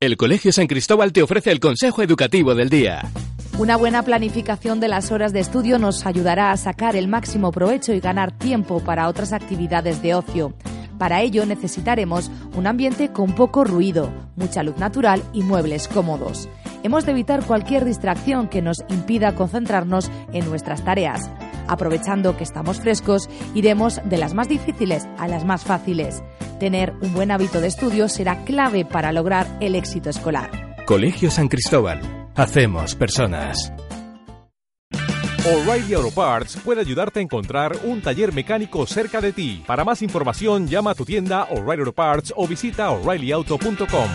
El Colegio San Cristóbal te ofrece el consejo educativo del día. Una buena planificación de las horas de estudio nos ayudará a sacar el máximo provecho y ganar tiempo para otras actividades de ocio. Para ello necesitaremos un ambiente con poco ruido, mucha luz natural y muebles cómodos. Hemos de evitar cualquier distracción que nos impida concentrarnos en nuestras tareas. Aprovechando que estamos frescos, iremos de las más difíciles a las más fáciles. Tener un buen hábito de estudio será clave para lograr el éxito escolar. Colegio San Cristóbal. Hacemos personas. O'Reilly Auto Parts puede ayudarte a encontrar un taller mecánico cerca de ti. Para más información, llama a tu tienda O'Reilly Auto Parts o visita oreillyauto.com.